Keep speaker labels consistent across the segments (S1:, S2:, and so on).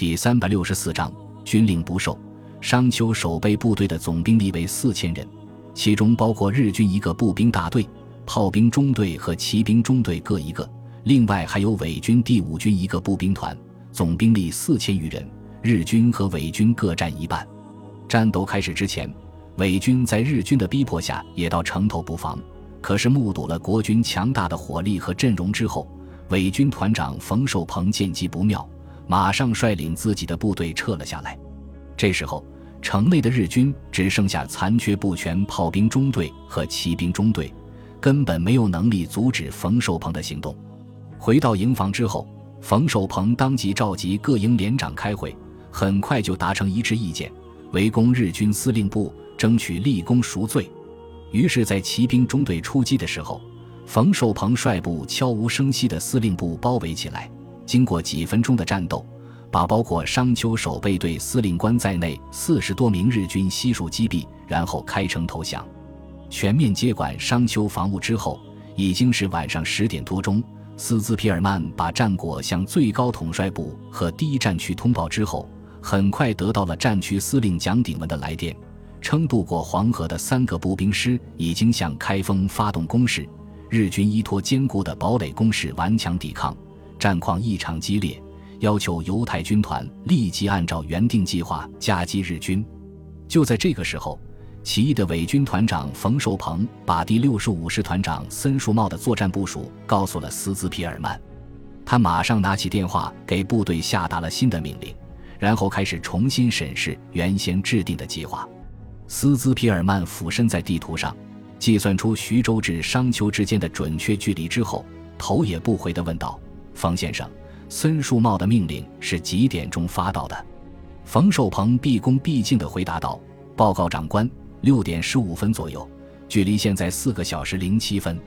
S1: 第三百六十四章军令不受。商丘守备部队的总兵力为四千人，其中包括日军一个步兵大队、炮兵中队和骑兵中队各一个，另外还有伪军第五军一个步兵团，总兵力四千余人。日军和伪军各占一半。战斗开始之前，伪军在日军的逼迫下也到城头布防，可是目睹了国军强大的火力和阵容之后，伪军团长冯寿鹏见机不妙，马上率领自己的部队撤了下来。这时候，城内的日军只剩下残缺不全炮兵中队和骑兵中队，根本没有能力阻止冯寿鹏的行动。回到营房之后，冯寿鹏当即召集各营连长开会，很快就达成一致意见，围攻日军司令部，争取立功赎罪。于是，在骑兵中队出击的时候，冯寿鹏率部悄无声息的司令部包围起来。经过几分钟的战斗。把包括商丘守备队司令官在内四十多名日军悉数击毙，然后开城投降。全面接管商丘防务之后，已经是晚上十点多钟。斯兹皮尔曼把战果向最高统帅部和第一战区通报之后，很快得到了战区司令蒋鼎文的来电，称渡过黄河的三个步兵师已经向开封发动攻势，日军依托坚固的堡垒工事顽强抵抗，战况异常激烈。要求犹太军团立即按照原定计划夹击日军。就在这个时候，起义的伪军团长冯寿鹏把第六十五师团长森树茂的作战部署告诉了斯兹皮尔曼。他马上拿起电话给部队下达了新的命令，然后开始重新审视原先制定的计划。斯兹皮尔曼俯身在地图上计算出徐州至商丘之间的准确距离之后，头也不回地问道：“方先生。”孙树茂的命令是几点钟发到的？冯寿鹏毕恭毕敬地回答道：“报告长官，六点十五分左右，距离现在四个小时零七分。”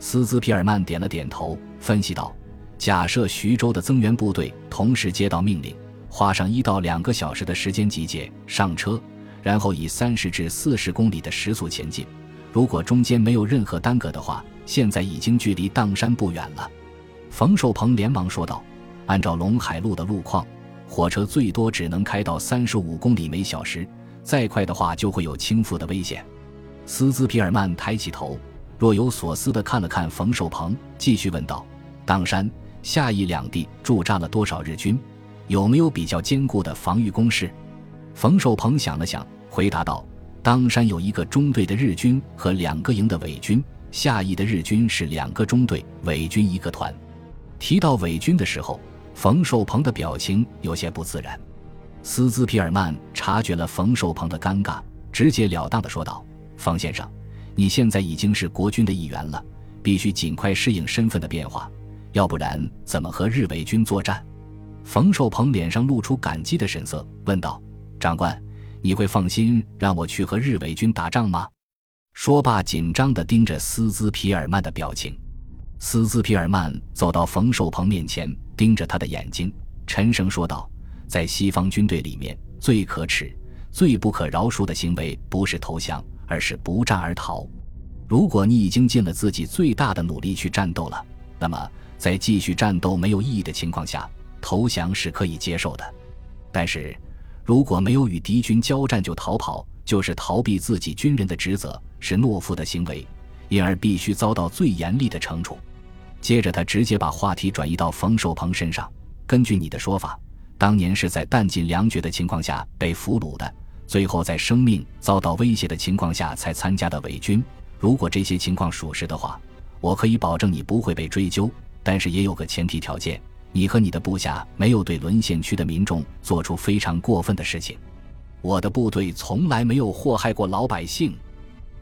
S1: 斯兹皮尔曼点了点头，分析道：“假设徐州的增援部队同时接到命令，花上一到两个小时的时间集结、上车，然后以三十至四十公里的时速前进，如果中间没有任何耽搁的话，现在已经距离砀山不远了。”冯寿鹏连忙说道。按照陇海路的路况，火车最多只能开到三十五公里每小时，再快的话就会有倾覆的危险。斯兹皮尔曼抬起头，若有所思地看了看冯寿鹏，继续问道：“砀山、下邑两地驻扎了多少日军？有没有比较坚固的防御工事？”冯寿鹏想了想，回答道：“砀山有一个中队的日军和两个营的伪军，下邑的日军是两个中队，伪军一个团。”提到伪军的时候。冯寿鹏的表情有些不自然，斯兹皮尔曼察觉了冯寿鹏的尴尬，直截了当的说道：“方先生，你现在已经是国军的一员了，必须尽快适应身份的变化，要不然怎么和日伪军作战？”冯寿鹏脸上露出感激的神色，问道：“长官，你会放心让我去和日伪军打仗吗？”说罢，紧张的盯着斯兹皮尔曼的表情。斯兹皮尔曼走到冯寿鹏面前。盯着他的眼睛，沉声说道：“在西方军队里面，最可耻、最不可饶恕的行为，不是投降，而是不战而逃。如果你已经尽了自己最大的努力去战斗了，那么在继续战斗没有意义的情况下，投降是可以接受的。但是，如果没有与敌军交战就逃跑，就是逃避自己军人的职责，是懦夫的行为，因而必须遭到最严厉的惩处。”接着，他直接把话题转移到冯寿鹏身上。根据你的说法，当年是在弹尽粮绝的情况下被俘虏的，最后在生命遭到威胁的情况下才参加的伪军。如果这些情况属实的话，我可以保证你不会被追究。但是也有个前提条件：你和你的部下没有对沦陷区的民众做出非常过分的事情。我的部队从来没有祸害过老百姓。”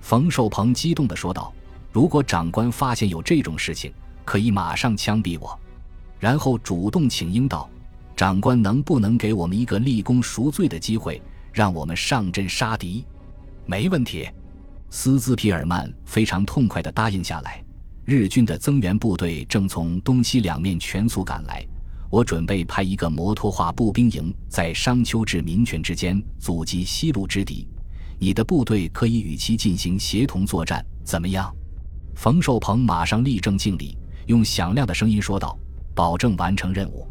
S1: 冯寿鹏激动地说道。“如果长官发现有这种事情，”可以马上枪毙我，然后主动请缨道：“长官能不能给我们一个立功赎罪的机会，让我们上阵杀敌？”没问题，斯兹皮尔曼非常痛快地答应下来。日军的增援部队正从东西两面全速赶来，我准备派一个摩托化步兵营在商丘至民权之间阻击西路之敌，你的部队可以与其进行协同作战，怎么样？冯寿鹏马上立正敬礼。用响亮的声音说道：“保证完成任务。”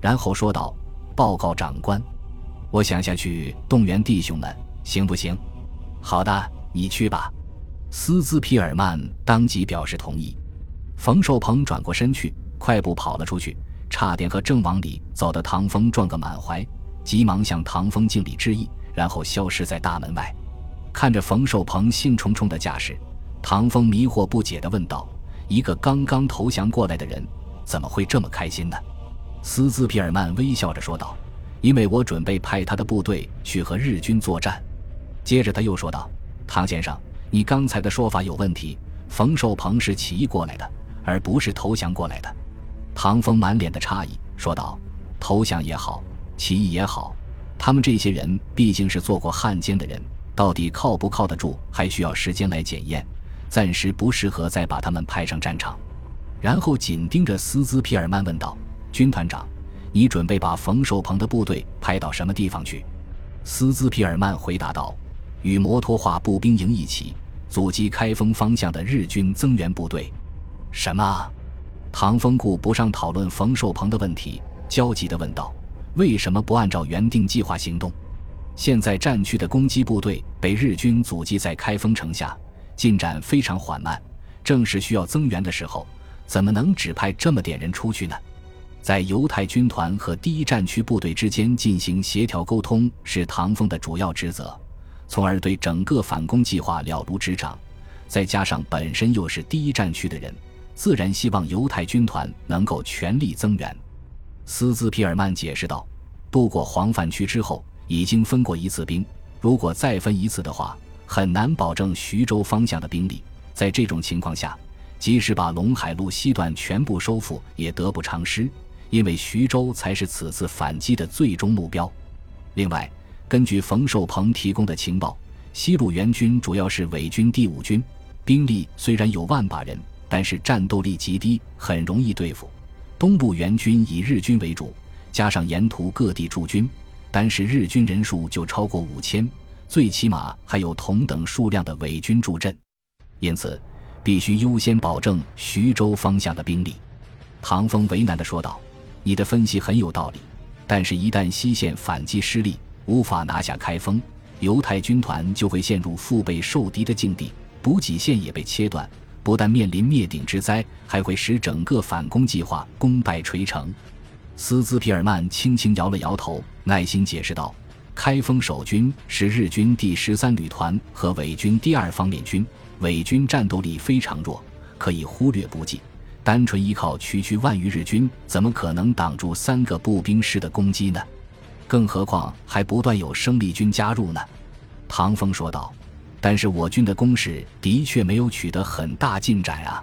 S1: 然后说道：“报告长官。我想下去动员弟兄们，行不行？好的，你去吧。斯兹皮尔曼当即表示同意。冯寿鹏转过身去，快步跑了出去，差点和正往里走的唐风撞个满怀，急忙向唐风敬礼致意，然后消失在大门外。看着冯寿鹏兴冲冲的架势，唐风迷惑不解地问道：“一个刚刚投降过来的人，怎么会这么开心呢？”斯兹皮尔曼微笑着说道：“因为我准备派他的部队去和日军作战。”接着他又说道：“唐先生。”你刚才的说法有问题。冯寿鹏是起义过来的，而不是投降过来的。唐风满脸的诧异说道：“投降也好，起义也好，他们这些人毕竟是做过汉奸的人，到底靠不靠得住，还需要时间来检验。暂时不适合再把他们派上战场。”然后紧盯着斯兹皮尔曼问道：“军团长，你准备把冯寿鹏的部队派到什么地方去？”斯兹皮尔曼回答道：“与摩托化步兵营一起。”阻击开封方向的日军增援部队。什么？唐风顾不上讨论冯寿鹏的问题，焦急地问道：“为什么不按照原定计划行动？现在战区的攻击部队被日军阻击在开封城下，进展非常缓慢。正是需要增援的时候，怎么能只派这么点人出去呢？”在犹太军团和第一战区部队之间进行协调沟通，是唐风的主要职责。从而对整个反攻计划了如指掌，再加上本身又是第一战区的人，自然希望犹太军团能够全力增援。斯兹皮尔曼解释道：“渡过黄泛区之后，已经分过一次兵，如果再分一次的话，很难保证徐州方向的兵力。在这种情况下，即使把陇海路西段全部收复，也得不偿失，因为徐州才是此次反击的最终目标。另外。”根据冯寿鹏提供的情报，西路援军主要是伪军第五军，兵力虽然有万把人，但是战斗力极低，很容易对付。东部援军以日军为主，加上沿途各地驻军，单是日军人数就超过五千，最起码还有同等数量的伪军助阵，因此必须优先保证徐州方向的兵力。唐风为难地说道：“你的分析很有道理，但是，一旦西线反击失利，”无法拿下开封，犹太军团就会陷入腹背受敌的境地，补给线也被切断，不但面临灭顶之灾，还会使整个反攻计划功败垂成。斯兹皮尔曼轻轻摇了摇头，耐心解释道：“开封守军是日军第十三旅团和伪军第二方面军，伪军战斗力非常弱，可以忽略不计。单纯依靠区区万余日军，怎么可能挡住三个步兵师的攻击呢？”更何况还不断有生力军加入呢，唐风说道。但是我军的攻势的确没有取得很大进展啊，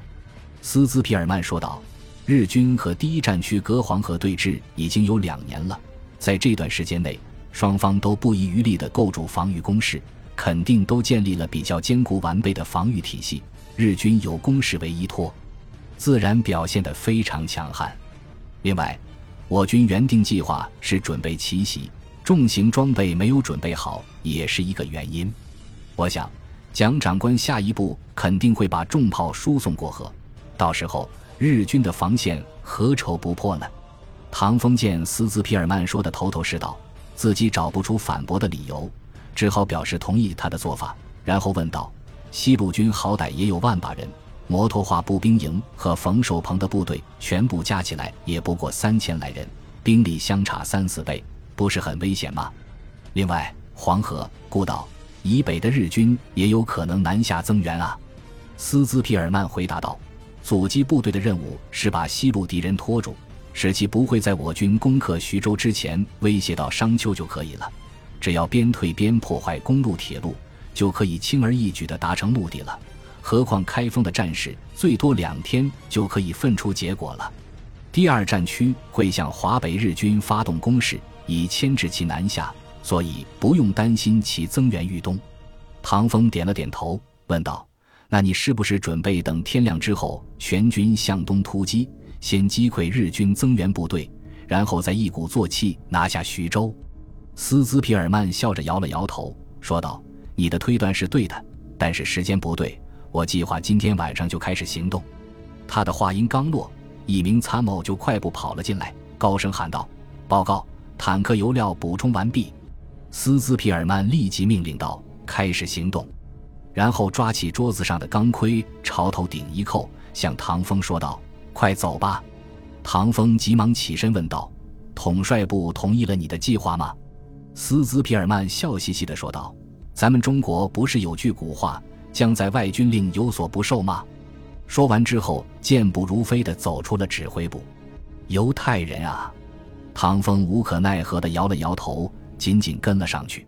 S1: 斯兹皮尔曼说道。日军和第一战区隔黄河对峙已经有两年了，在这段时间内，双方都不遗余力地构筑防御工事，肯定都建立了比较坚固完备的防御体系。日军有工事为依托，自然表现得非常强悍。另外。我军原定计划是准备奇袭，重型装备没有准备好，也是一个原因。我想，蒋长官下一步肯定会把重炮输送过河，到时候日军的防线何愁不破呢？唐风见斯兹皮尔曼说的头头是道，自己找不出反驳的理由，只好表示同意他的做法，然后问道：“西路军好歹也有万把人。”摩托化步兵营和冯寿鹏的部队全部加起来也不过三千来人，兵力相差三四倍，不是很危险吗？另外，黄河、孤岛以北的日军也有可能南下增援啊。斯兹皮尔曼回答道：“阻击部队的任务是把西路敌人拖住，使其不会在我军攻克徐州之前威胁到商丘就可以了。只要边退边破坏公路、铁路，就可以轻而易举地达成目的了。”何况开封的战事最多两天就可以分出结果了。第二战区会向华北日军发动攻势，以牵制其南下，所以不用担心其增援豫东。唐风点了点头，问道：“那你是不是准备等天亮之后全军向东突击，先击溃日军增援部队，然后再一鼓作气拿下徐州？”斯兹皮尔曼笑着摇了摇头，说道：“你的推断是对的，但是时间不对。”我计划今天晚上就开始行动。他的话音刚落，一名参谋就快步跑了进来，高声喊道：“报告，坦克油料补充完毕。斯兹皮尔曼立即命令道：“开始行动。”然后抓起桌子上的钢盔，朝头顶一扣，向唐风说道：“快走吧！”唐风急忙起身问道：“统帅部同意了你的计划吗？”斯兹皮尔曼笑嘻嘻地说道：“咱们中国不是有句古话，将在外军令有所不受吗？”说完之后，健步如飞地走出了指挥部。犹太人啊！唐风无可奈何地摇了摇头，紧紧跟了上去。